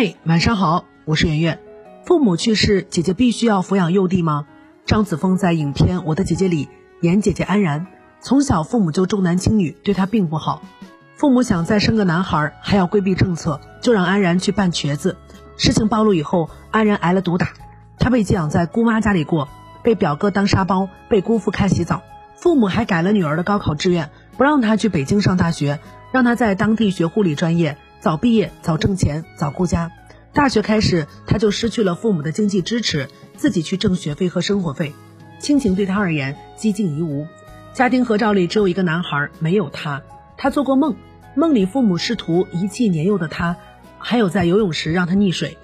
嗨，晚上好，我是圆圆。父母去世，姐姐必须要抚养幼弟吗？张子枫在影片《我的姐姐》里演姐姐安然，从小父母就重男轻女，对她并不好。父母想再生个男孩，还要规避政策，就让安然去办瘸子。事情暴露以后，安然挨了毒打，她被寄养在姑妈家里过，被表哥当沙包，被姑父看洗澡。父母还改了女儿的高考志愿，不让她去北京上大学，让她在当地学护理专业。早毕业，早挣钱，早顾家。大学开始，他就失去了父母的经济支持，自己去挣学费和生活费。亲情对他而言几近于无。家庭合照里只有一个男孩，没有他。他做过梦，梦里父母试图遗弃年幼的他，还有在游泳时让他溺水。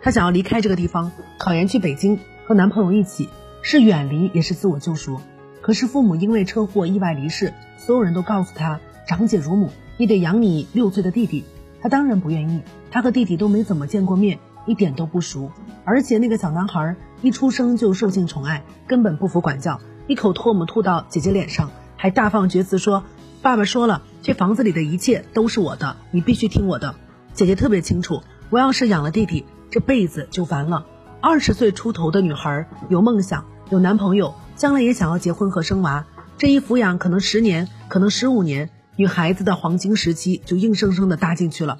他想要离开这个地方，考研去北京，和男朋友一起，是远离也是自我救赎。可是父母因为车祸意外离世，所有人都告诉他，长姐如母，你得养你六岁的弟弟。他当然不愿意，他和弟弟都没怎么见过面，一点都不熟。而且那个小男孩一出生就受尽宠爱，根本不服管教，一口唾沫吐到姐姐脸上，还大放厥词说：“爸爸说了，这房子里的一切都是我的，你必须听我的。”姐姐特别清楚，我要是养了弟弟，这辈子就完了。二十岁出头的女孩有梦想，有男朋友，将来也想要结婚和生娃，这一抚养可能十年，可能十五年。女孩子的黄金时期就硬生生的搭进去了，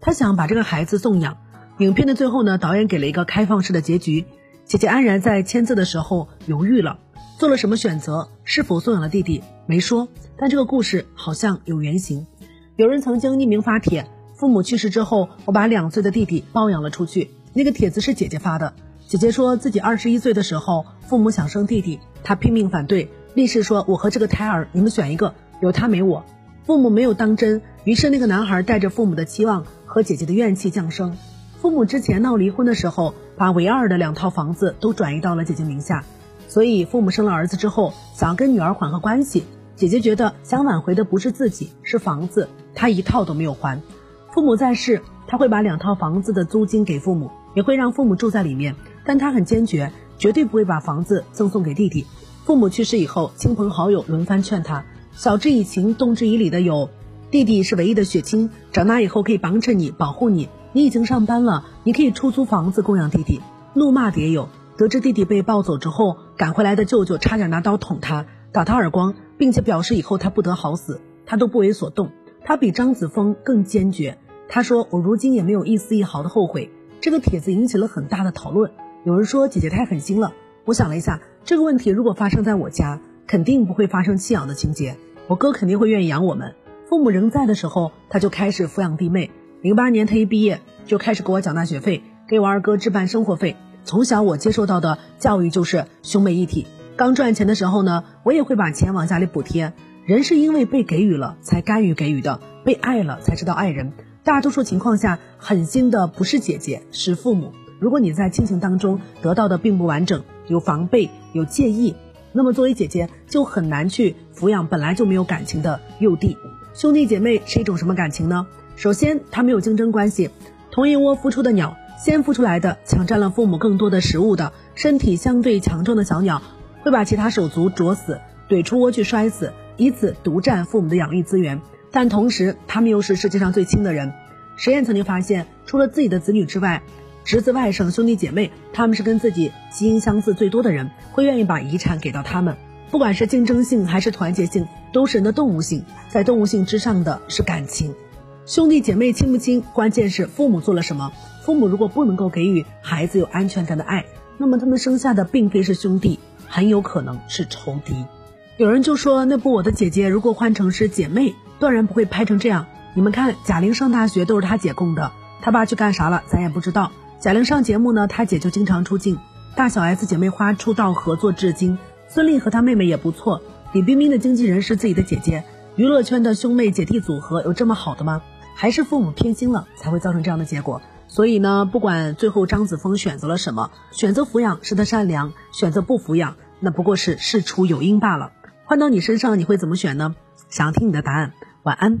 她想把这个孩子送养。影片的最后呢，导演给了一个开放式的结局。姐姐安然在签字的时候犹豫了，做了什么选择？是否送养了弟弟？没说。但这个故事好像有原型。有人曾经匿名发帖：父母去世之后，我把两岁的弟弟抱养了出去。那个帖子是姐姐发的。姐姐说自己二十一岁的时候，父母想生弟弟，她拼命反对，立誓说：“我和这个胎儿，你们选一个，有他没我。”父母没有当真，于是那个男孩带着父母的期望和姐姐的怨气降生。父母之前闹离婚的时候，把唯二的两套房子都转移到了姐姐名下。所以父母生了儿子之后，想要跟女儿缓和关系。姐姐觉得想挽回的不是自己，是房子，她一套都没有还。父母在世，她会把两套房子的租金给父母，也会让父母住在里面。但她很坚决，绝对不会把房子赠送给弟弟。父母去世以后，亲朋好友轮番劝她。晓之以情，动之以理的有，弟弟是唯一的血亲，长大以后可以帮衬你，保护你。你已经上班了，你可以出租房子供养弟弟。怒骂的也有，得知弟弟被抱走之后，赶回来的舅舅差点拿刀捅他，打他耳光，并且表示以后他不得好死，他都不为所动。他比张子枫更坚决。他说：“我如今也没有一丝一毫的后悔。”这个帖子引起了很大的讨论。有人说姐姐太狠心了。我想了一下，这个问题如果发生在我家。肯定不会发生弃养的情节，我哥肯定会愿意养我们。父母仍在的时候，他就开始抚养弟妹。零八年他一毕业就开始给我缴纳学费，给我二哥置办生活费。从小我接受到的教育就是兄妹一体。刚赚钱的时候呢，我也会把钱往家里补贴。人是因为被给予了才甘于给予的，被爱了才知道爱人。大多数情况下，狠心的不是姐姐，是父母。如果你在亲情当中得到的并不完整，有防备，有介意。那么作为姐姐就很难去抚养本来就没有感情的幼弟，兄弟姐妹是一种什么感情呢？首先，他没有竞争关系，同一窝孵出的鸟，先孵出来的抢占了父母更多的食物的，身体相对强壮的小鸟，会把其他手足啄死，怼出窝去摔死，以此独占父母的养育资源。但同时，他们又是世界上最亲的人。实验曾经发现，除了自己的子女之外，侄子、外甥、兄弟姐妹，他们是跟自己基因相似最多的人，会愿意把遗产给到他们。不管是竞争性还是团结性，都是人的动物性。在动物性之上的是感情。兄弟姐妹亲不亲，关键是父母做了什么。父母如果不能够给予孩子有安全感的爱，那么他们生下的并非是兄弟，很有可能是仇敌。有人就说，那部我的姐姐如果换成是姐妹，断然不会拍成这样。你们看，贾玲上大学都是她姐供的，她爸去干啥了，咱也不知道。贾玲上节目呢，她姐就经常出镜。大小 S 姐妹花出道合作至今，孙俪和她妹妹也不错。李冰冰的经纪人是自己的姐姐。娱乐圈的兄妹姐弟组合有这么好的吗？还是父母偏心了才会造成这样的结果？所以呢，不管最后张子枫选择了什么，选择抚养是他善良，选择不抚养那不过是事出有因罢了。换到你身上，你会怎么选呢？想听你的答案。晚安。